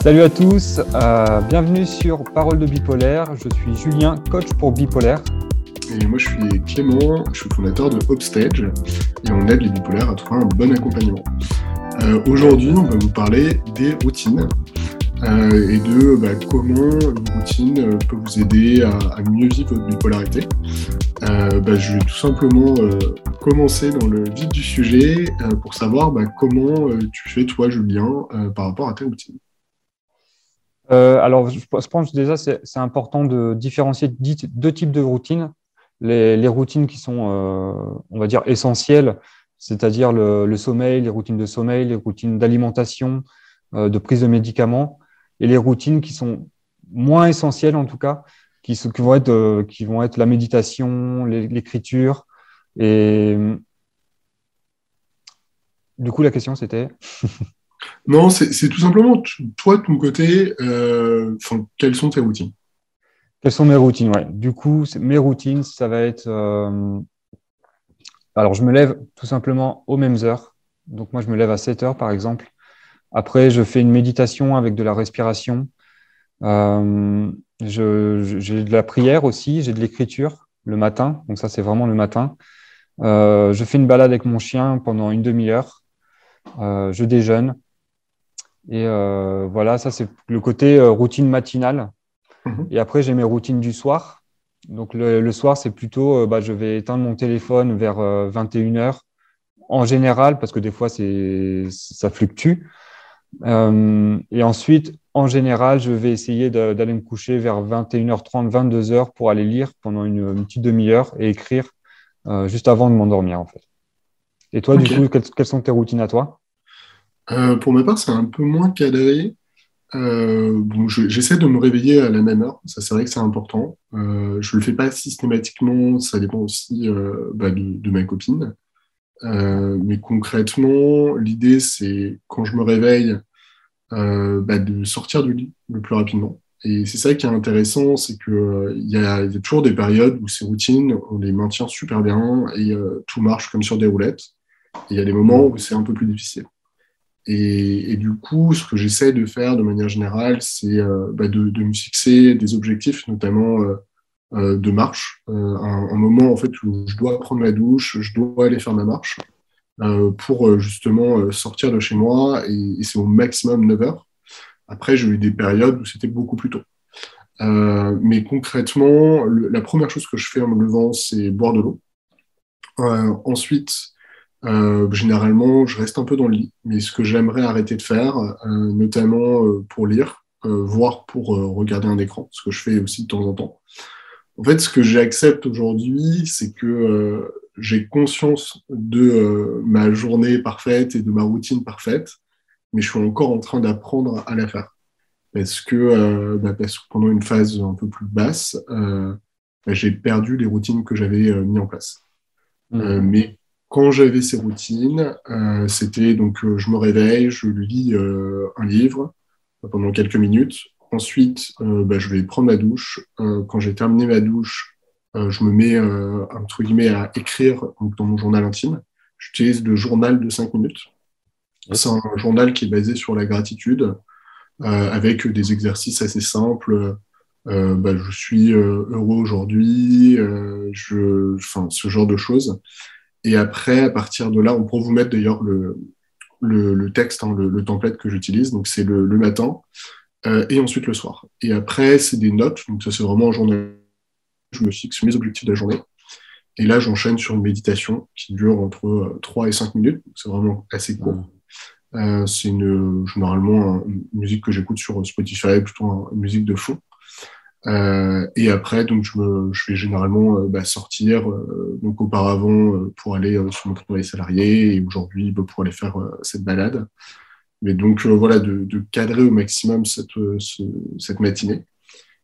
Salut à tous, euh, bienvenue sur Parole de Bipolaire. Je suis Julien, coach pour Bipolaire. Et moi, je suis Clément, je suis fondateur de Upstage et on aide les bipolaires à trouver un bon accompagnement. Euh, Aujourd'hui, on va vous parler des routines euh, et de bah, comment une routine peut vous aider à, mieux vivre votre bipolarité. Bah, je vais tout simplement commencer dans le vif du sujet pour savoir bah, comment tu fais, toi, Julien, par rapport à tes routines. Euh, alors, je pense déjà c'est important de différencier deux types de routines. Les, les routines qui sont, euh, on va dire, essentielles, c'est-à-dire le, le, sommeil, les routines de sommeil, les routines d'alimentation, euh, de prise de médicaments, et les routines qui sont moins essentielles en tout cas, qui, qui vont être, euh, qui vont être la méditation, l'écriture. Et du coup, la question c'était? Non, c'est tout simplement, toi, de ton côté, euh, quelles sont tes routines? Quelles sont mes routines, ouais. Du coup, mes routines, ça va être... Euh... Alors, je me lève tout simplement aux mêmes heures. Donc, moi, je me lève à 7 heures, par exemple. Après, je fais une méditation avec de la respiration. Euh, j'ai de la prière aussi, j'ai de l'écriture le matin. Donc, ça, c'est vraiment le matin. Je fais une balade avec mon chien pendant une demi-heure. Je déjeune. Et euh, voilà, ça c'est le côté euh, routine matinale. Mhm. Et après, j'ai mes routines du soir. Donc le, le soir, c'est plutôt, euh, bah, je vais éteindre mon téléphone vers 21h en général, parce que des fois, c'est, ça fluctue. Euh, et ensuite, en général, je vais essayer d'aller me coucher vers 21h30, 22h pour aller lire pendant une, une petite demi-heure et écrire euh, juste avant de m'endormir, en fait. Et toi, okay. du coup, quelles, quelles, sont tes routines à toi? Euh, pour ma part, c'est un peu moins cadré. Euh, bon, j'essaie de me réveiller à la même heure, ça c'est vrai que c'est important. Euh, je le fais pas systématiquement, ça dépend aussi euh, bah, de, de, ma copine. Euh, mais concrètement, l'idée c'est quand je me réveille, bah, de sortir du lit le plus rapidement. Et c'est ça qui est intéressant, c'est que il y, y, a toujours des périodes où ces routines, on les maintient super bien et tout marche comme sur des roulettes. Et il y a des moments où c'est un peu plus difficile. Et, du coup, ce que j'essaie de faire de manière générale, c'est euh, bah de, me fixer des objectifs, notamment euh, euh, de marche. Un, moment en fait où je dois prendre ma douche, je dois aller faire ma marche pour justement sortir de chez moi. Et, c'est au maximum 9 heures. Après, j'ai eu des périodes où c'était beaucoup plus tôt. mais concrètement, la première chose que je fais en me levant, c'est boire de l'eau. ensuite, euh, généralement, je reste un peu dans le lit, mais ce que j'aimerais arrêter de faire, euh, notamment euh, pour lire, euh, voire pour euh, regarder un écran, ce que je fais aussi de temps en temps. En fait, ce que j'accepte aujourd'hui, c'est que euh, j'ai conscience de ma journée parfaite et de ma routine parfaite, mais je suis encore en train d'apprendre à la faire. Parce que, bah, parce que pendant une phase un peu plus basse, bah, j'ai perdu les routines que j'avais mis en place. Mmh. mais quand j'avais ces routines, euh, c'était donc euh, je me réveille, je lis euh, un livre pendant quelques minutes. Ensuite, euh, bah, je vais prendre ma douche. Euh, quand j'ai terminé ma douche, euh, je me mets entre guillemets à écrire donc, dans mon journal intime. J'utilise le journal de 5 minutes. C'est un journal qui est basé sur la gratitude, avec des exercices assez simples. Bah, je suis heureux aujourd'hui, je, enfin, ce genre de choses. Et après, à partir de là, on pourra vous mettre d'ailleurs le, le, le, texte, hein, le, le, template que j'utilise. Donc, c'est le, le, matin euh, et ensuite le soir. Et après, c'est des notes. Donc, ça, c'est vraiment un journal. Je me fixe mes objectifs de la journée. Et là, j'enchaîne sur une méditation qui dure entre 3 euh, et 5 minutes. C'est vraiment assez court. Euh, c'est une, généralement une musique que j'écoute sur Spotify, plutôt une musique de fond. Euh, et après, donc, je, vais généralement euh, bah, sortir, euh, donc auparavant, pour aller sur mon travail salarié et aujourd'hui bah, pour aller faire cette balade. Mais donc, voilà, de, cadrer au maximum cette, ce, cette matinée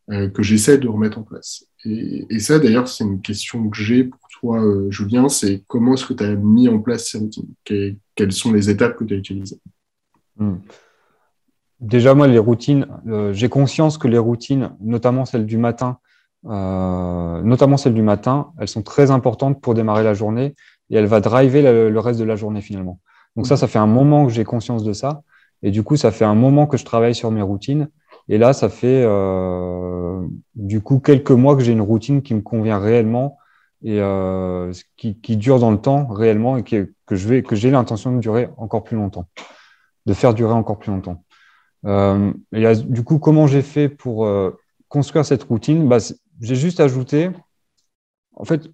que j'essaie de remettre en place. Et, et ça, d'ailleurs, c'est une question que j'ai pour toi, Julien, c'est comment est-ce que tu as mis en place ces routines? Quelles sont les étapes que tu as utilisées? Mmh. Déjà, moi, les routines, euh, j'ai conscience que les routines, notamment celles du matin, euh, notamment celles du matin, elles sont très importantes pour démarrer la journée et elles va driver le, le reste de la journée finalement. Donc ça, ça fait un moment que j'ai conscience de ça. Et du coup, ça fait un moment que je travaille sur mes routines. Et là, ça fait euh, du coup quelques mois que j'ai une routine qui me convient réellement et euh, qui, qui, dure dans le temps réellement et que je vais que j'ai l'intention de durer encore plus longtemps, de faire durer encore plus longtemps. Euh, et du coup, comment j'ai fait pour euh, construire cette routine? Bah, J'ai juste ajouté, en fait,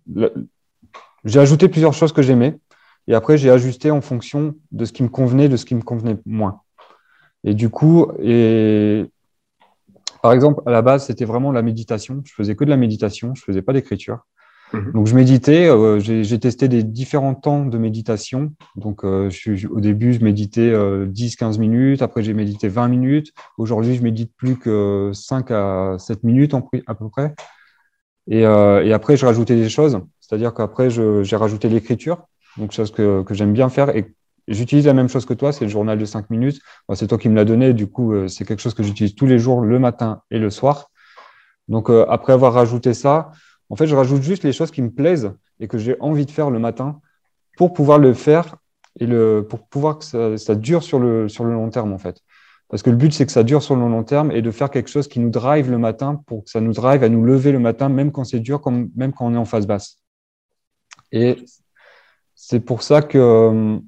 j'ai ajouté plusieurs choses que j'aimais et après j'ai ajusté en fonction de ce qui me convenait, de ce qui me convenait moins. Et du coup, et par exemple, à la base, c'était vraiment la méditation. Je faisais que de la méditation, je faisais pas d'écriture. Mhm. Donc, je méditais. Euh, j'ai testé des différents temps de méditation. Donc, euh, je, au début, je méditais 10-15 euh, minutes. Après, j'ai médité 20 minutes. Aujourd'hui, je médite plus que 5 à 7 minutes à peu près. Et, et après, je rajoutais des choses. C'est-à-dire qu'après, j'ai rajouté l'écriture. Donc, chose que, que j'aime bien faire et J'utilise la même chose que toi, c'est le journal de 5 minutes. c'est toi qui me l'as donné, du coup, euh, c'est quelque chose que j'utilise tous les jours, le matin et le soir. Donc, euh, après avoir rajouté ça, en fait, je rajoute juste les choses qui me plaisent et que j'ai envie de faire le matin pour pouvoir le faire et le, pour pouvoir que ça, dure sur le, sur le long terme, en fait. Parce que le but, c'est que ça dure sur le long terme et de faire quelque chose qui nous drive le matin pour que ça nous drive à nous lever le matin, même quand c'est dur, même quand on est en phase basse. Et c'est pour ça que euh,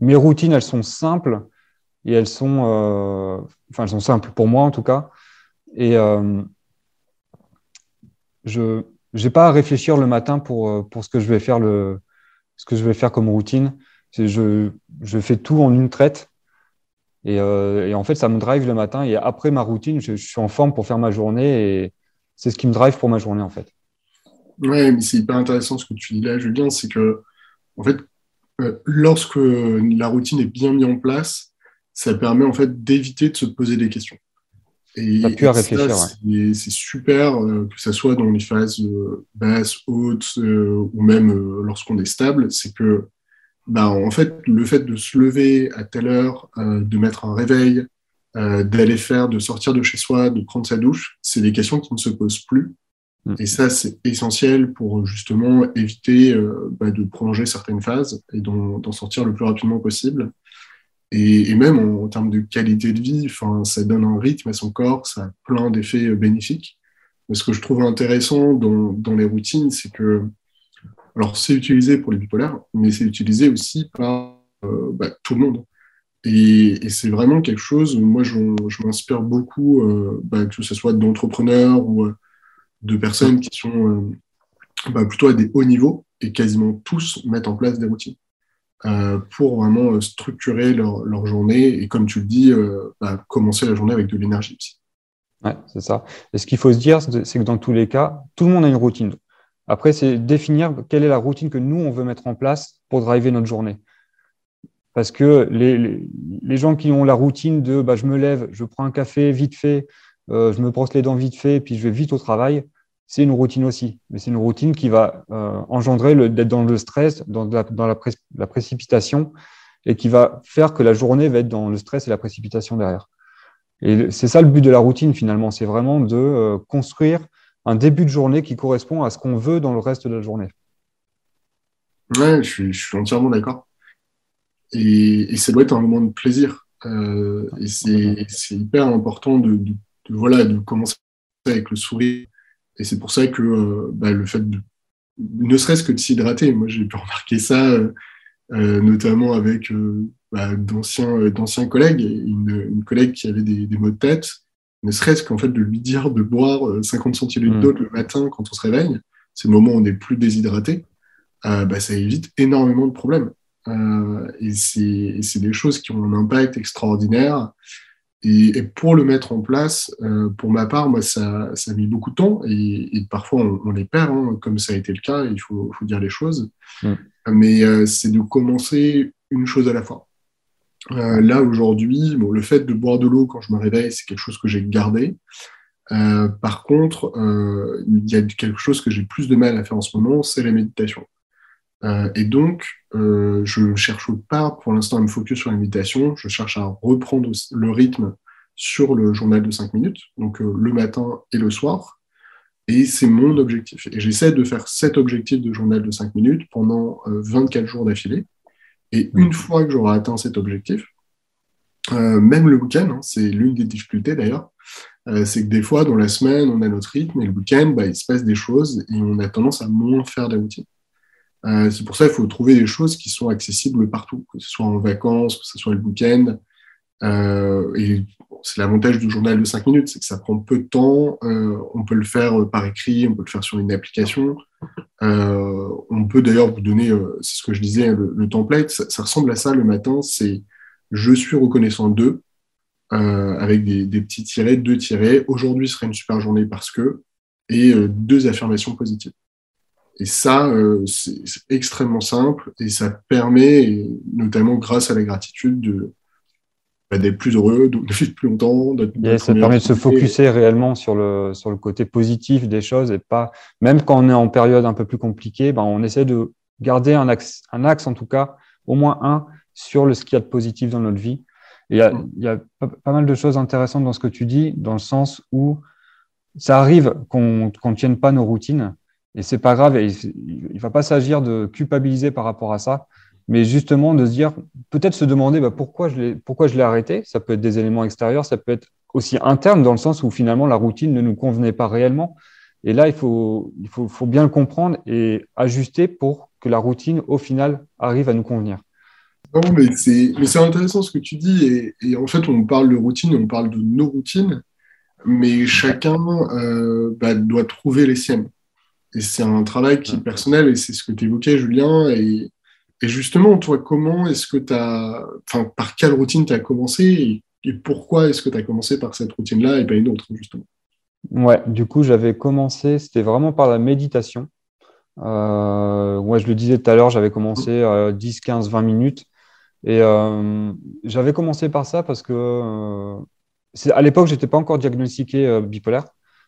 mes routines, elles sont simples et elles sont, euh, enfin, elles sont simples pour moi en tout cas. Et euh, je n'ai pas à réfléchir le matin pour, euh, pour ce que je vais faire le, ce que je vais faire comme routine. Je, je fais tout en une traite. Et, et, en fait, ça me drive le matin. Et après ma routine, je, suis en forme pour faire ma journée. Et c'est ce qui me drive pour ma journée, en fait. Ouais, mais c'est hyper intéressant ce que tu dis là, Julien. C'est que, en fait, euh, lorsque la routine est bien mise en place, ça permet en fait d'éviter de se poser des questions. Et, à réfléchir. C'est super, euh, que ce soit dans les phases euh, basses, hautes, ou même lorsqu'on est stable, c'est que bah, en fait, le fait de se lever à telle heure, de mettre un réveil, d'aller faire, de sortir de chez soi, de prendre sa douche, c'est des questions qui ne se posent plus. Mm. Et ça, c'est essentiel pour justement éviter euh, bah, de prolonger certaines phases et d'en sortir le plus rapidement possible. Et, même en, termes de qualité de vie, ça donne un rythme à son corps, ça a plein d'effets euh, bénéfiques. Mais ce que je trouve intéressant dans, les routines, c'est que, alors c'est utilisé pour les bipolaires, mais c'est utilisé aussi par euh, bah, tout le monde. Et, c'est vraiment quelque chose, moi je, m'inspire beaucoup, bah, que ce soit d'entrepreneurs ou de personnes qui sont euh, bah, plutôt à des hauts niveaux et quasiment tous mettent en place des routines euh, pour vraiment euh, structurer leur, journée et comme tu le dis, bah, commencer la journée avec de l'énergie aussi. C'est ça. Et ce qu'il faut se dire, c'est que dans tous les cas, tout le monde a une routine. Après, c'est définir quelle est la routine que nous, on veut mettre en place pour driver notre journée. Parce que les, les, gens qui ont la routine de bah, je me lève, je prends un café vite fait, euh, je me brosse les dents vite fait, puis je vais vite au travail, c'est une routine aussi. Mais c'est une routine qui va euh, engendrer d'être dans le stress, dans, la, dans la, la, précipitation, et qui va faire que la journée va être dans le stress et la précipitation derrière. Et c'est ça le but de la routine finalement, c'est vraiment de euh, construire un début de journée qui correspond à ce qu'on veut dans le reste de la journée. Ouais, je suis, je suis entièrement d'accord. Et, et, ça doit être un moment de plaisir. Euh, et c'est hyper important de, de, voilà, de commencer avec le sourire. Et c'est pour ça que euh, bah, le fait de, ne serait-ce que de s'hydrater, moi j'ai pu remarquer ça, euh, euh, notamment avec bah, d'anciens collègues, une, une, collègue qui avait des, des maux de tête, ne serait-ce qu'en fait de lui dire de boire 50 centilitres mmh. d'eau le matin quand on se réveille, c'est le moment où on n'est plus déshydraté, bah, ça évite énormément de problèmes. et c'est des choses qui ont un impact extraordinaire. Et, pour le mettre en place, euh, pour ma part, moi, ça, ça, a mis beaucoup de temps et, parfois on, les perd, hein, comme ça a été le cas, il faut, faut dire les choses. Mm. Mais euh, c'est de commencer une chose à la fois. Euh, là, aujourd'hui, bon, le fait de boire de l'eau quand je me réveille, c'est quelque chose que j'ai gardé. par contre, il y a quelque chose que j'ai plus de mal à faire en ce moment, c'est la méditation. Euh, et donc, euh, je ne cherche pas pour l'instant à me focus sur la méditation, je cherche à reprendre le rythme sur le journal de 5 minutes, donc euh, le matin et le soir. Et c'est mon objectif. Et j'essaie de faire cet objectif de journal de 5 minutes pendant 24 jours d'affilée. Et mmh. une fois que j'aurai atteint cet objectif, même le week-end, hein, c'est l'une des difficultés d'ailleurs, c'est que des fois, dans la semaine, on a notre rythme et le week-end, bah, il se passe des choses et on a tendance à moins faire la routine. C'est pour ça qu'il faut trouver des choses qui sont accessibles partout, que ce soit en vacances, que ce soit le week-end. et c'est l'avantage du journal de 5 minutes, c'est que ça prend peu de temps. Euh, on peut le faire euh, par écrit, on peut le faire sur une application. Euh, on peut d'ailleurs vous donner, c'est ce que je disais, le, template. Ça, ressemble à ça le matin. C'est je suis reconnaissant d'eux, avec des, petits tirets, deux tirets. Aujourd'hui serait une super journée parce que, et deux affirmations positives. Et ça, c'est extrêmement simple et ça permet, notamment grâce à la gratitude, de, bah, d'être plus heureux, de vivre plus longtemps. ça permet de se focuser réellement sur le, sur le côté positif des choses et pas, même quand on est en période un peu plus compliquée, ben, on essaie de garder un axe, un axe en tout cas, au moins un, sur le, ce qu'il y a de positif dans notre vie. Il y a, il y a pas, mal de choses intéressantes dans ce que tu dis, dans le sens où ça arrive qu'on ne tienne pas nos routines et c'est pas grave. Il ne va pas s'agir de culpabiliser par rapport à ça mais justement de se dire, peut-être se demander bah, pourquoi je l'ai arrêté? Ça peut être des éléments extérieurs, ça peut être aussi interne dans le sens où finalement la routine ne nous convenait pas réellement. Et là, il faut, bien le comprendre et ajuster pour que la routine, au final, arrive à nous convenir. Non, mais c'est intéressant ce que tu dis. Et, et, en fait, on parle de routine, on parle de nos routines, mais chacun euh, bah, doit trouver les siennes. Et c'est un travail qui est personnel, et c'est ce que tu évoquais, Julien. Et, et justement, toi, comment est-ce que tu as, enfin, par quelle routine tu as commencé et, pourquoi est-ce que tu as commencé par cette routine-là et pas une autre, justement? Ouais, du coup, j'avais commencé, c'était vraiment par la méditation. Euh, ouais, je le disais tout à l'heure, j'avais commencé à 10, 15, 20 minutes. Et euh, j'avais commencé par ça parce que euh, à l'époque, je n'étais pas encore diagnostiqué euh, bipolaire.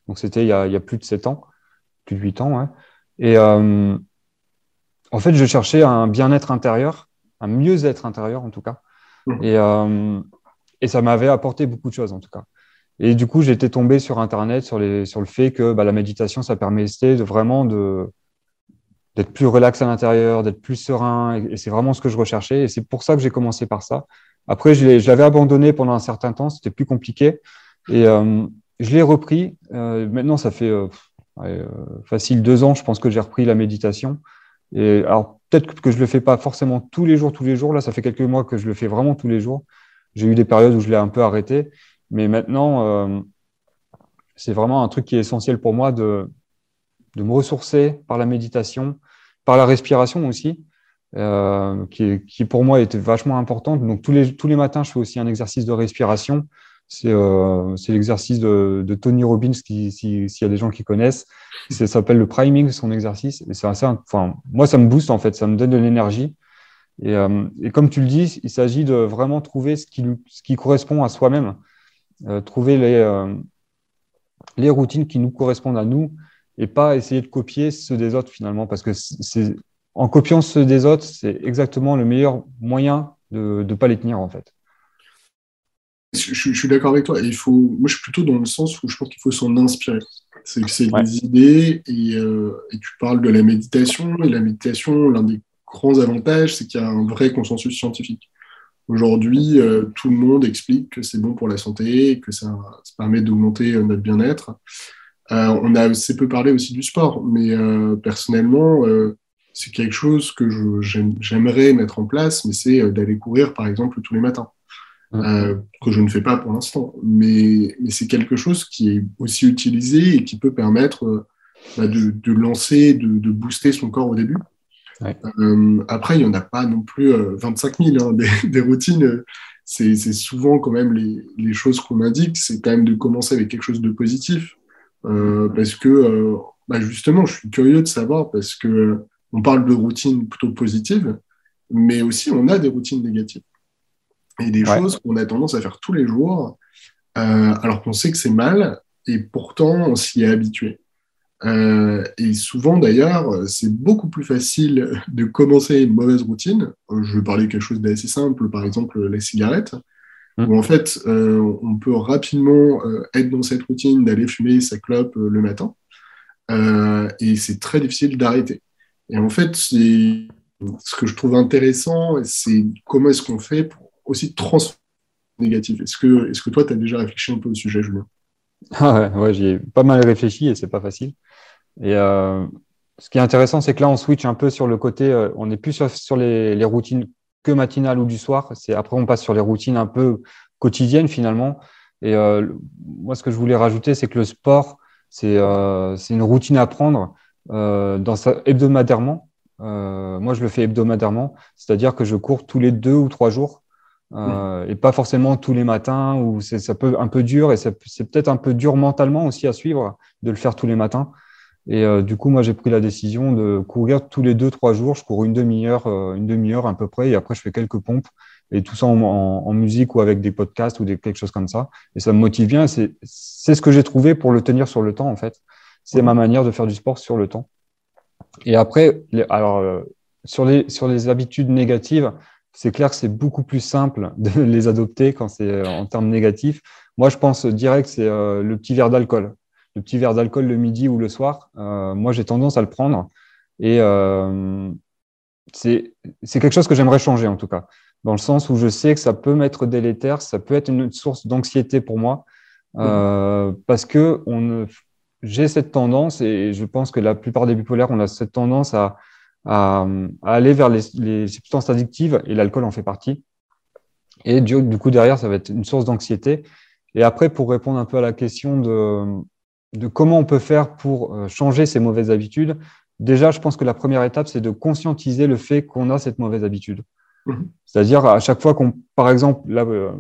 Donc, c'était il, y a plus de 7 ans, plus de 8 ans. Ouais. Et en fait, je cherchais un bien-être intérieur, un mieux-être intérieur en tout cas. Mmh. Et, euh, et ça m'avait apporté beaucoup de choses en tout cas. Et du coup, j'étais tombé sur Internet sur, les, sur le fait que bah, la méditation, ça permettait de vraiment de, d'être plus relax à l'intérieur, d'être plus serein. Et, c'est vraiment ce que je recherchais. Et c'est pour ça que j'ai commencé par ça. Après, je, l'avais abandonné pendant un certain temps. C'était plus compliqué. Et euh, je l'ai repris. Euh, maintenant, ça fait euh, euh, facile deux ans, je pense que j'ai repris la méditation. Et alors, peut-être que je le fais pas forcément tous les jours, tous les jours. Là, ça fait quelques mois que je le fais vraiment tous les jours. J'ai eu des périodes où je l'ai un peu arrêté. Mais maintenant, euh, c'est vraiment un truc qui est essentiel pour moi de, de me ressourcer par la méditation, par la respiration aussi, euh, qui, qui pour moi était vachement importante. Donc, tous les, tous les matins, je fais aussi un exercice de respiration. Euh, c'est l'exercice de, de, Tony Robbins, s'il si, y a des gens qui connaissent. Ça s'appelle le priming, son exercice. Et assez, enfin, moi, ça me booste en fait, ça me donne de l'énergie. Et, euh, et, comme tu le dis, il s'agit de vraiment trouver ce qui, ce qui correspond à soi-même, euh, trouver les, euh, les routines qui nous correspondent à nous et pas essayer de copier ceux des autres finalement, parce que en copiant ceux des autres, c'est exactement le meilleur moyen de ne pas les tenir en fait. Je, suis d'accord avec toi. Il faut, moi, je suis plutôt dans le sens où je pense qu'il faut s'en inspirer. C'est que c'est des idées euh, et, tu parles de la méditation. Et la méditation, l'un des grands avantages, c'est qu'il y a un vrai consensus scientifique. Aujourd'hui, euh, tout le monde explique que c'est bon pour la santé, que ça, permet d'augmenter euh, notre bien-être. on a assez peu parlé aussi du sport, mais personnellement, c'est quelque chose que j'aimerais mettre en place, mais c'est d'aller courir, par exemple, tous les matins. Euh, que je ne fais pas pour l'instant. Mais, mais c'est quelque chose qui est aussi utilisé et qui peut permettre euh, bah, de, de, lancer, de, de, booster son corps au début. Euh, après, il n'y en a pas non plus 25 000 hein, des, des, routines. C'est souvent quand même les, les choses qu'on indique, c'est quand même de commencer avec quelque chose de positif. parce que, bah, justement, je suis curieux de savoir, parce que on parle de routines plutôt positives, mais aussi on a des routines négatives et des choses qu'on a tendance à faire tous les jours, euh, alors qu'on sait que c'est mal, et pourtant on s'y est habitué. Euh, et souvent d'ailleurs, c'est beaucoup plus facile de commencer une mauvaise routine. Euh, je vais parler de quelque chose d'assez simple, par exemple la cigarette, mmh. où en fait on peut rapidement être dans cette routine d'aller fumer sa clope le matin, et c'est très difficile d'arrêter. Et en fait, ce que je trouve intéressant, c'est comment est-ce qu'on fait pour aussi transformer négatif. Est-ce que, est que toi, tu as déjà réfléchi un peu au sujet, Julien? Ah ouais, j'y ai pas mal réfléchi et c'est pas facile. Et euh, ce qui est intéressant, c'est que là, on switch un peu sur le côté, euh, on n'est plus sur, les, routines que matinales ou du soir. Après, on passe sur les routines un peu quotidiennes finalement. Et euh, moi, ce que je voulais rajouter, c'est que le sport, c'est une routine à prendre dans sa, hebdomadairement. moi, je le fais hebdomadairement, c'est-à-dire que je cours tous les deux ou trois jours. Et pas forcément tous les matins où ça peut un peu dur et c'est peut-être un peu dur mentalement aussi à suivre de le faire tous les matins. Et euh, du coup, moi, j'ai pris la décision de courir tous les deux, trois jours. Je cours une demi-heure, euh, une demi-heure à peu près, et après, je fais quelques pompes, et tout ça en, musique ou avec des podcasts ou des, quelque chose comme ça. Et ça me motive bien. C'est ce que j'ai trouvé pour le tenir sur le temps, en fait. C'est ma manière de faire du sport sur le temps. Et après, alors, euh, sur, les, sur les habitudes négatives, c'est clair que c'est beaucoup plus simple de les adopter quand c'est en termes négatifs. Moi, je pense direct, c'est le petit verre d'alcool le petit verre d'alcool le midi ou le soir, euh, moi j'ai tendance à le prendre. Et euh, c'est quelque chose que j'aimerais changer en tout cas, dans le sens où je sais que ça peut m'être délétère, ça peut être une source d'anxiété pour moi, euh, parce que j'ai cette tendance, et je pense que la plupart des bipolaires, on a cette tendance à, à, aller vers les, les, substances addictives, et l'alcool en fait partie. Et du, du coup, derrière, ça va être une source d'anxiété. Et après, pour répondre un peu à la question de, de comment on peut faire pour euh, changer ces mauvaises habitudes, déjà, je pense que la première étape, c'est de conscientiser le fait qu'on a cette mauvaise habitude. Mhm. C'est-à-dire, à chaque fois qu'on, par exemple, là, euh,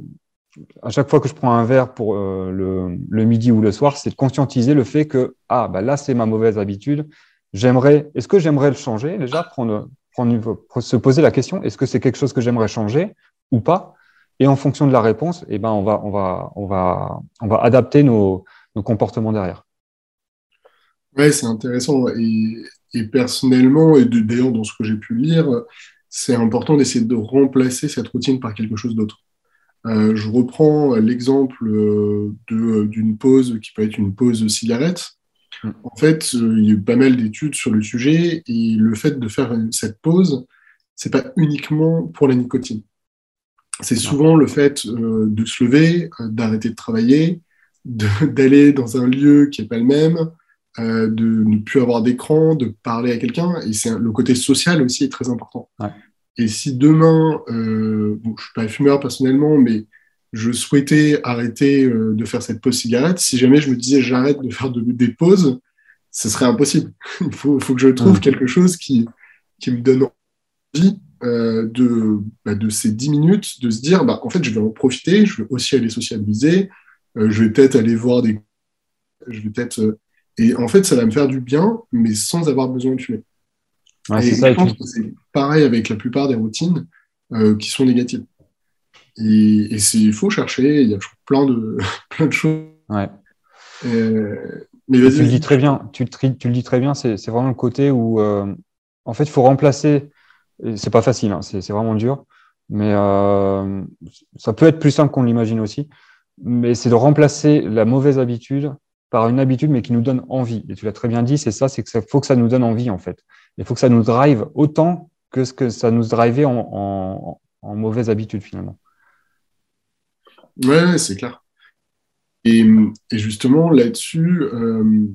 à chaque fois que je prends un verre pour euh, le, midi ou le soir, c'est de conscientiser le fait que, ah, bah là, c'est ma mauvaise habitude. J'aimerais, est-ce que j'aimerais le changer? Déjà, prendre, prendre, se poser la question, est-ce que c'est quelque chose que j'aimerais changer ou pas? Et en fonction de la réponse, eh ben, on va, on va, on va, on va adapter nos, comportements derrière. Ouais, c'est intéressant. Et, personnellement, et d'ailleurs dans ce que j'ai pu lire, c'est important d'essayer de remplacer cette routine par quelque chose d'autre. Euh, je reprends l'exemple euh, d'une pause qui peut être une pause cigarette. Mm. En fait, euh, il y a eu pas mal d'études sur le sujet et le fait de faire cette pause, c'est pas uniquement pour la nicotine. C'est souvent le fait de se lever, d'arrêter de travailler, d'aller dans un lieu qui n'est pas le même, euh, de ne plus avoir d'écran, de parler à quelqu'un. Et c'est le côté social aussi est très important. Et si demain, euh, je ne suis pas fumeur personnellement, mais je souhaitais arrêter euh, de faire cette pause cigarette, si jamais je me disais j'arrête de faire des pauses, ce serait impossible. Il faut, faut, que je trouve quelque chose qui, qui me donne envie de, bah, de ces 10 minutes, de se dire, bah, en fait, je vais en profiter, je vais aussi aller socialiser, euh, je vais peut-être aller voir des. Je vais peut-être. Euh, et en fait, ça va me faire du bien, mais sans avoir besoin de tuer. et je pense que c'est pareil avec la plupart des routines euh, qui sont négatives. Et, il faut chercher, il y a plein de, plein de choses. Ouais. mais tu le dis très bien, tu, tu le dis très bien, c'est vraiment le côté où, en fait, il faut remplacer, c'est pas facile, hein, c'est vraiment dur, mais ça peut être plus simple qu'on l'imagine aussi mais c'est de remplacer la mauvaise habitude par une habitude, mais qui nous donne envie. Et tu l'as très bien dit, c'est ça, c'est qu'il faut que ça nous donne envie, en fait. Il faut que ça nous drive autant que ce que ça nous drivait en, mauvaise habitude, finalement. Ouais, c'est clair. Et, justement, là-dessus, euh,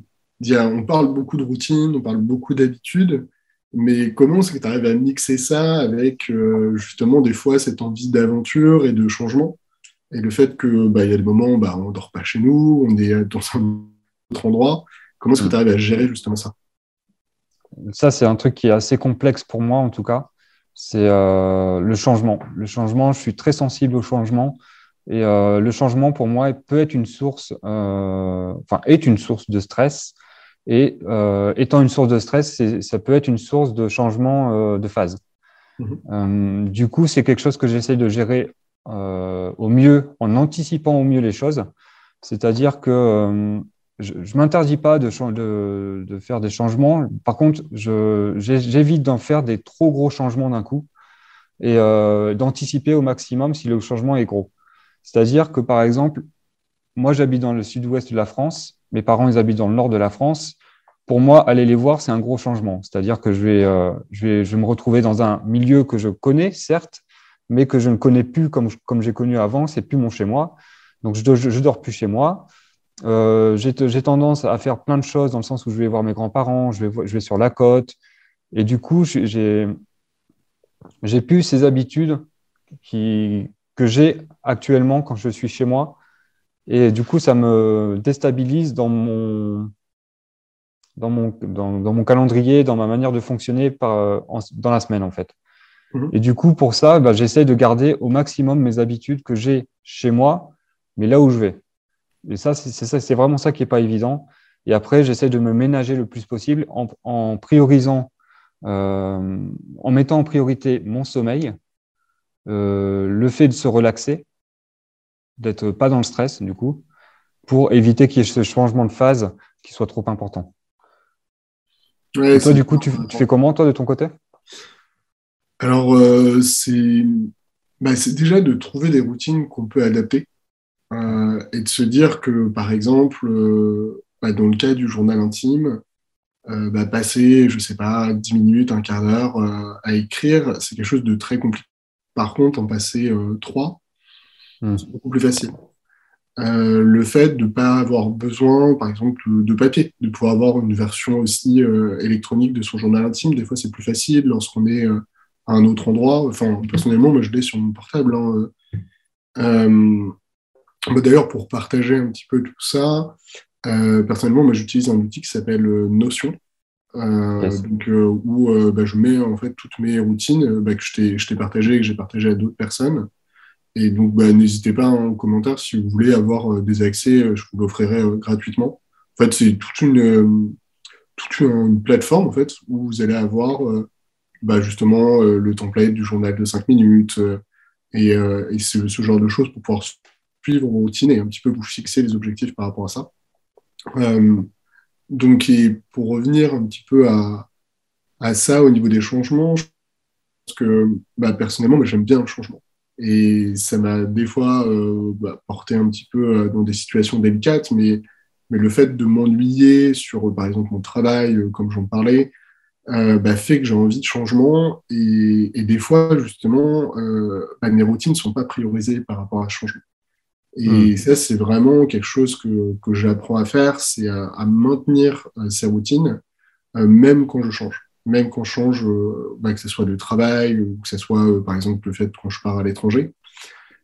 on parle beaucoup de routine, on parle beaucoup d'habitude, mais comment est-ce que tu arrives à mixer ça avec euh, justement des fois cette envie d'aventure et de changement? Et le fait que bah, y a des moments bah, on ne dort pas chez nous, on est dans un autre endroit. Comment est-ce que tu arrives à gérer justement ça? Ça, c'est un truc qui est assez complexe pour moi, en tout cas. C'est euh, le changement. Le changement, je suis très sensible au changement. Et euh, le changement, pour moi, peut être une source, euh, enfin, est une source de stress. Et étant une source de stress, ça peut être une source de changement de phase. Mmh. du coup, c'est quelque chose que j'essaie de gérer euh, au mieux, en anticipant au mieux les choses. C'est-à-dire que euh, je ne m'interdis pas de, de, de, faire des changements. Par contre, j'évite d'en faire des trop gros changements d'un coup et euh, d'anticiper au maximum si le changement est gros. C'est-à-dire que, par exemple, moi, j'habite dans le sud-ouest de la France. Mes parents, ils habitent dans le nord de la France. Pour moi, aller les voir, c'est un gros changement. C'est-à-dire que je vais, je, vais, je vais me retrouver dans un milieu que je connais, certes, mais que je ne connais plus comme, comme j'ai connu avant, c'est plus mon chez moi. Donc, je, ne dors plus chez moi. Euh, j'ai tendance à faire plein de choses dans le sens où je vais voir mes grands-parents, je vais, je vais sur la côte. Et du coup, j'ai plus ces habitudes qui, que j'ai actuellement quand je suis chez moi. Et du coup, ça me déstabilise dans mon, dans mon, dans, dans mon calendrier, dans ma manière de fonctionner par, dans la semaine, en fait. Mhm. Et du coup, pour ça, bah, j'essaie de garder au maximum mes habitudes que j'ai chez moi, mais là où je vais. Et ça, c'est vraiment ça qui n'est pas évident. Et après, j'essaie de me ménager le plus possible en, en priorisant, euh, en mettant en priorité mon sommeil, euh, le fait de se relaxer, d'être pas dans le stress, du coup, pour éviter qu'il y ait ce changement de phase qui soit trop important. Et toi, du coup, tu, fais comment, toi, de ton côté? Alors, euh, bah, c'est déjà de trouver des routines qu'on peut adapter euh, et de se dire que, par exemple, euh, bah, dans le cas du journal intime, bah, passer, je sais pas, 10 minutes, un quart d'heure à écrire, c'est quelque chose de très compliqué. Par contre, en passer 3, hmm. c'est beaucoup plus facile. Euh, le fait de ne pas avoir besoin, par exemple, de papier, de pouvoir avoir une version aussi euh, électronique de son journal intime. Des fois, c'est plus facile lorsqu'on est euh, à un autre endroit. Enfin, personnellement, moi, je l'ai sur mon portable. Hein, bah, d'ailleurs, pour partager un petit peu tout ça, personnellement, moi, j'utilise un outil qui s'appelle Notion. Donc, où bah, je mets en fait toutes mes routines bah, que je t'ai partagées et que j'ai partagées à d'autres personnes. Et donc, bah, n'hésitez pas en commentaire si vous voulez avoir euh, des accès, euh, je vous l'offrirai euh, gratuitement. En fait, c'est toute une, toute une plateforme en fait, où vous allez avoir justement le template du journal de 5 minutes et, et ce, ce, genre de choses pour pouvoir suivre vos routines et un petit peu vous fixer les objectifs par rapport à ça. Donc, pour revenir un petit peu à, ça au niveau des changements, je que bah, personnellement, j'aime bien le changement. Et ça m'a des fois euh, bah, porté un petit peu euh, dans des situations délicates, mais, le fait de m'ennuyer sur, par exemple, mon travail, euh, comme j'en parlais, bah, fait que j'ai envie de changement. Et, et des fois, justement, bah, mes routines ne sont pas priorisées par rapport à ce changement. Et hmm. ça, c'est vraiment quelque chose que, que j'apprends à faire, c'est à, à, maintenir ces routines, même quand je change même quand je change, euh, bah, que ce soit de travail ou que ce soit, euh, par exemple, le fait quand je pars à l'étranger.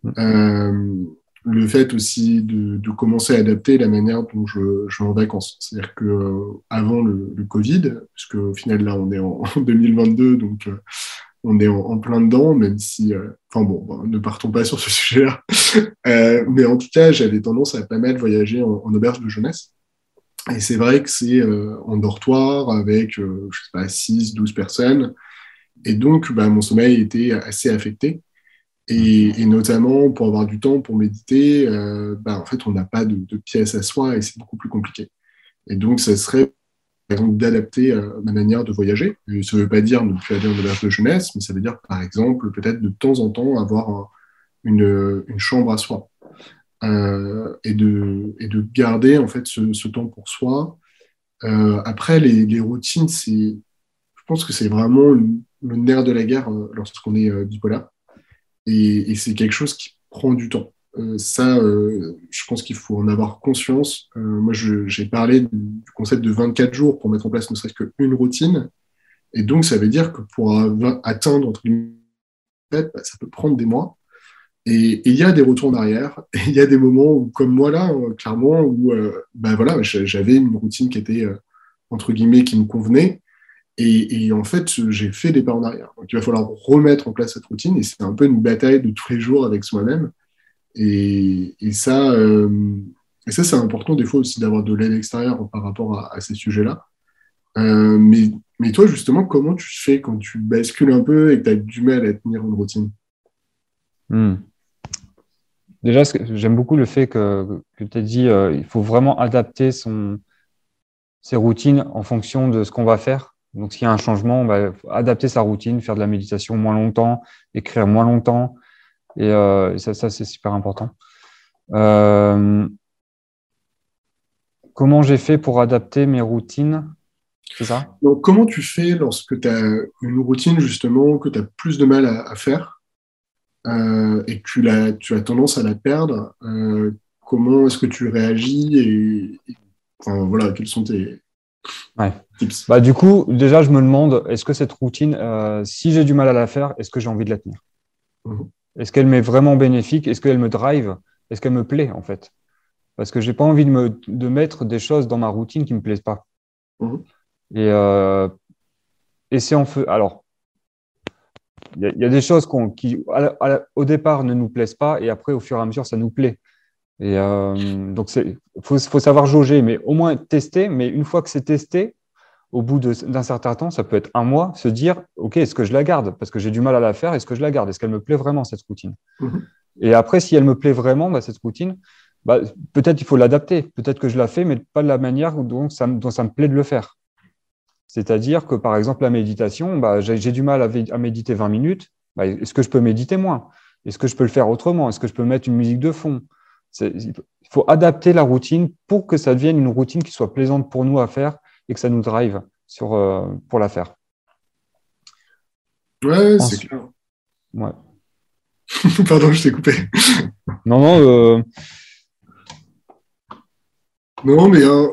Mm. Euh, le fait aussi de, de, commencer à adapter la manière dont je, je vais en vacances. C'est-à-dire que euh, avant le, le, Covid, puisque au final là on est en, 2022, donc euh, on est en, plein dedans, même si, enfin bon, bah, ne partons pas sur ce sujet-là. mais en tout cas, j'avais tendance à pas mal voyager en, auberge de jeunesse. Et c'est vrai que c'est euh, en dortoir avec, euh, je sais pas, 6, 12 personnes. Et donc, bah, mon sommeil était assez affecté. Et, notamment, pour avoir du temps pour méditer, euh, bah, en fait, on n'a pas de, pièce à soi et c'est beaucoup plus compliqué. Et donc, ça serait, exemple, d'adapter ma manière de voyager. Ça ne veut pas dire ne plus aller en auberge de jeunesse, mais ça veut dire, par exemple, peut-être de temps en temps avoir une, une chambre à soi. Euh, et, de, et de garder en fait ce, temps pour soi. Euh, après, les, les routines, c'est, je pense que c'est vraiment le nerf de la guerre euh, lorsqu'on est euh, bipolaire. Et c'est quelque chose qui prend du temps. Euh, ça, je pense qu'il faut en avoir conscience. moi, j'ai parlé du concept de 24 jours pour mettre en place ne serait-ce qu'une routine. Et donc, ça veut dire que pour atteindre, entre guillemets, bah, ça peut prendre des mois. Et il y a des retours en arrière. Il y a des moments où, comme moi là, euh, clairement, où euh, ben voilà, j'avais une routine qui était, euh, entre guillemets, qui me convenait. Et, et en fait, j'ai fait des pas en arrière. Donc il va falloir remettre en place cette routine. Et c'est un peu une bataille de tous les jours avec soi-même. Et, ça, euh, ça c'est important des fois aussi d'avoir de l'aide extérieure par rapport à, ces sujets-là. Euh, mais, mais toi, justement, comment tu fais quand tu bascules un peu et que tu as du mal à tenir une routine? Hmm. Déjà, j'aime beaucoup le fait que, tu as dit euh, il faut vraiment adapter son, ses routines en fonction de ce qu'on va faire. Donc, s'il y a un changement, bah, adapter sa routine, faire de la méditation moins longtemps, écrire moins longtemps. Et, euh, ça, ça c'est super important. Euh, comment j'ai fait pour adapter mes routines? C'est ça? Donc, Comment tu fais lorsque tu as une routine, justement, que tu as plus de mal à, à faire et que tu, tu, as tendance à la perdre, comment est-ce que tu réagis et, enfin, voilà, quels sont tes tips? Bah, Du coup, déjà, je me demande, est-ce que cette routine, si j'ai du mal à la faire, est-ce que j'ai envie de la tenir? Mhm. Est-ce qu'elle m'est vraiment bénéfique? Est-ce qu'elle me drive? Est-ce qu'elle me plaît, en fait? Parce que j'ai pas envie de, me, de mettre des choses dans ma routine qui ne me plaisent pas. Mhm. Et, euh, et c'est en feu. Alors, il y, a des choses qui, au départ, ne nous plaisent pas, et après, au fur et à mesure, ça nous plaît. Et euh, donc, il faut, faut, savoir jauger, mais au moins tester. Mais une fois que c'est testé, au bout d'un certain temps, ça peut être un mois, se dire, OK, est-ce que je la garde? Parce que j'ai du mal à la faire, est-ce que je la garde? Est-ce qu'elle me plaît vraiment, cette routine? Mhm. Et après, si elle me plaît vraiment, bah, cette routine, bah, peut-être il faut l'adapter. Peut-être que je la fais, mais pas de la manière dont ça, dont ça me plaît de le faire. C'est-à-dire que, par exemple, la méditation, bah, j'ai du mal à, méditer 20 minutes. Bah, est-ce que je peux méditer moins? Est-ce que je peux le faire autrement? Est-ce que je peux mettre une musique de fond? Il faut adapter la routine pour que ça devienne une routine qui soit plaisante pour nous à faire et que ça nous drive sur, euh, pour la faire. Ouais, c'est clair. Ouais. Pardon, je t'ai coupé. non, non. Euh... Non, mais euh,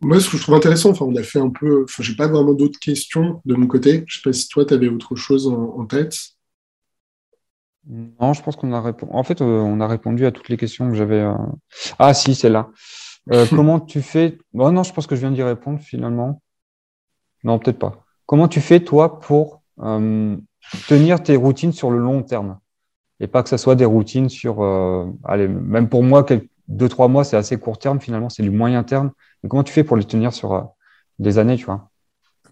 moi, ce que je trouve intéressant, enfin, on a fait un peu, enfin, j'ai pas vraiment d'autres questions de mon côté. Je sais pas si toi, tu avais autre chose en, tête. Non, je pense qu'on a répondu. En fait, euh, on a répondu à toutes les questions que j'avais. Euh. Ah, si, c'est là. Euh, comment tu fais bon, Non, je pense que je viens d'y répondre finalement. Non, peut-être pas. Comment tu fais, toi, pour tenir tes routines sur le long terme? Et pas que ce soit des routines sur, allez, même pour moi, deux, trois mois, c'est assez court terme finalement, c'est du moyen terme comment tu fais pour les tenir sur euh, des années, tu vois?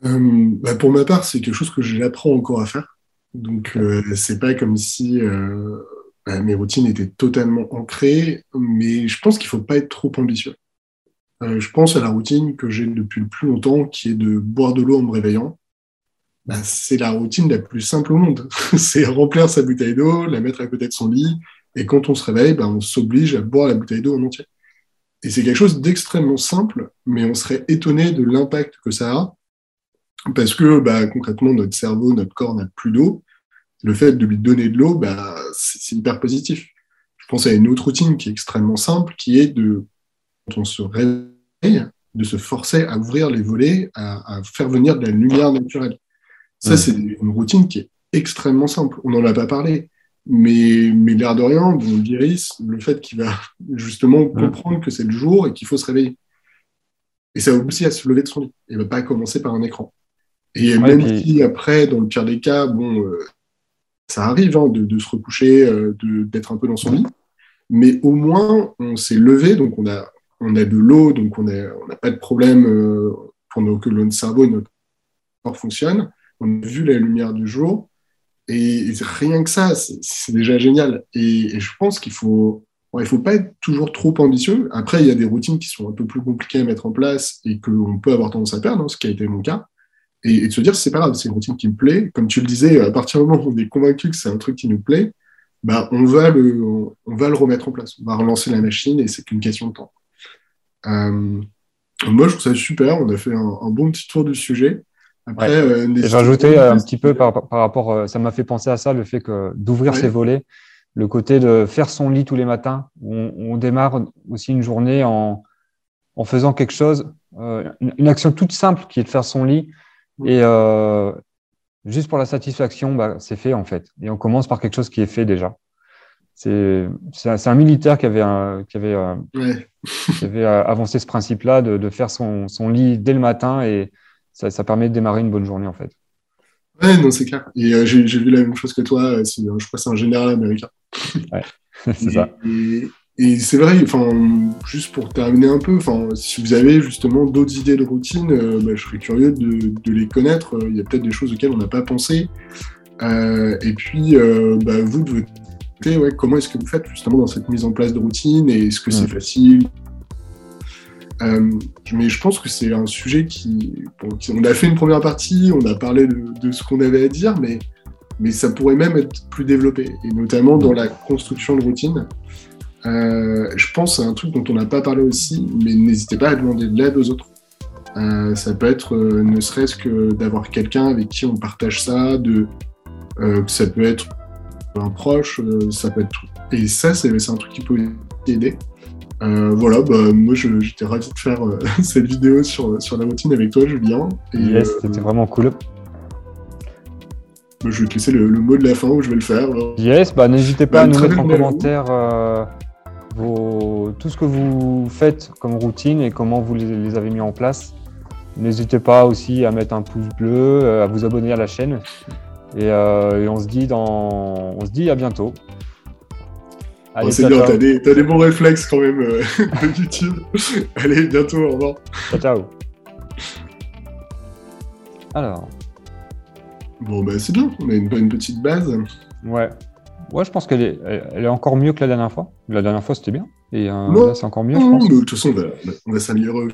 Euh, bah, Pour ma part, c'est quelque chose que j'apprends encore à faire. Donc, euh, c'est pas comme si bah, mes routines étaient totalement ancrées, mais je pense qu'il faut pas être trop ambitieux. Je pense à la routine que j'ai depuis le plus longtemps, qui est de boire de l'eau en me réveillant. Bah, c'est la routine la plus simple au monde. c'est remplir sa bouteille d'eau, la mettre à côté de son lit, et quand on se réveille, on s'oblige à boire la bouteille d'eau en entier. Et c'est quelque chose d'extrêmement simple, mais on serait étonné de l'impact que ça a, parce que bah, concrètement, notre cerveau, notre corps n'a plus d'eau. Le fait de lui donner de l'eau, bah, c'est hyper positif. Je pense à une autre routine qui est extrêmement simple, qui est de, on se réveille, de se forcer à ouvrir les volets, à, faire venir de la lumière naturelle. Ça, c'est une routine qui est extrêmement simple. On n'en a pas parlé. Mais, mais l'air de rien, bon, l'iris, le fait qu'il va justement comprendre que c'est le jour et qu'il faut se réveiller. Et ça va aussi à se lever de son lit. Il ne va pas commencer par un écran. Et même si après, dans le pire des cas, bon, euh, ça arrive hein, de, se recoucher, euh, d'être un peu dans son lit, mais au moins on s'est levé, donc on a, on a de l'eau, donc on n'a pas de problème euh, pendant que notre cerveau et notre corps fonctionnent. On a vu la lumière du jour, et, rien que ça, c'est déjà génial. Et, je pense qu'il faut, il faut pas être toujours trop ambitieux. Après, il y a des routines qui sont un peu plus compliquées à mettre en place et qu'on peut avoir tendance à perdre, hein, ce qui a été mon cas. Et, de se dire, c'est pas grave, c'est une routine qui me plaît. Comme tu le disais, à partir du moment où on est convaincu que c'est un truc qui nous plaît, bah, on, va le, on, va le remettre en place. On va relancer la machine et c'est qu'une question de temps. Euh, moi, je trouve ça super. On a fait un, un bon petit tour du sujet. Après, euh, J'ai rajouté un petit peu par, rapport, euh, ça m'a fait penser à ça, le fait que d'ouvrir ses volets, le côté de faire son lit tous les matins. On, démarre aussi une journée en, en faisant quelque chose, euh, une, action toute simple qui est de faire son lit. Et juste pour la satisfaction, bah, c'est fait en fait. Et on commence par quelque chose qui est fait déjà. C'est un, militaire qui avait, qui avait, qui avait avancé ce principe-là de, de, faire son, son lit dès le matin et ça, permet de démarrer une bonne journée en fait. Ouais, non, c'est clair. Et euh, j'ai vu la même chose que toi. Euh, je crois que c'est un général américain. Ouais, c'est ça. Et, c'est vrai, enfin, juste pour terminer un peu, enfin, si vous avez justement d'autres idées de routine, euh, bah, je serais curieux de, les connaître. Il y a peut-être des choses auxquelles on n'a pas pensé. et puis, bah, vous, de votre ouais, comment est-ce que vous faites justement dans cette mise en place de routine Et est-ce que c'est facile? Euh, mais je pense que c'est un sujet qui, On a fait une première partie, on a parlé de, ce qu'on avait à dire, mais, mais ça pourrait même être plus développé, et notamment dans la construction de routine. Euh, je pense à un truc dont on n'a pas parlé aussi, mais n'hésitez pas à demander de l'aide aux autres. Euh, ça peut être ne serait-ce que d'avoir quelqu'un avec qui on partage ça, de, ça peut être un proche, ça peut être tout. Et ça, c'est un truc qui peut aider. voilà, bah, moi j'étais ravi de faire cette vidéo sur, sur la routine avec toi, Julien. Et, yes, c'était vraiment cool. Je vais te laisser le, mot de la fin où je vais le faire. Yes, bah, n'hésitez pas à nous mettre en commentaire tout ce que vous faites comme routine et comment vous les, avez mis en place. N'hésitez pas aussi à mettre un pouce bleu, euh, à vous abonner à la chaîne. Euh, et, on, se dit dans... on se dit à bientôt. Allez, c'est bien, t'as des, des, bons réflexes quand même euh, de YouTube. Allez, bientôt, au revoir. Ciao, ciao. Alors. Bon, bah c'est bien, on a une, une petite base. Ouais. Ouais, je pense qu'elle est, elle est encore mieux que la dernière fois. La dernière fois, c'était bien. Et euh, là, c'est encore mieux, je pense. de toute façon, on va, on va s'améliorer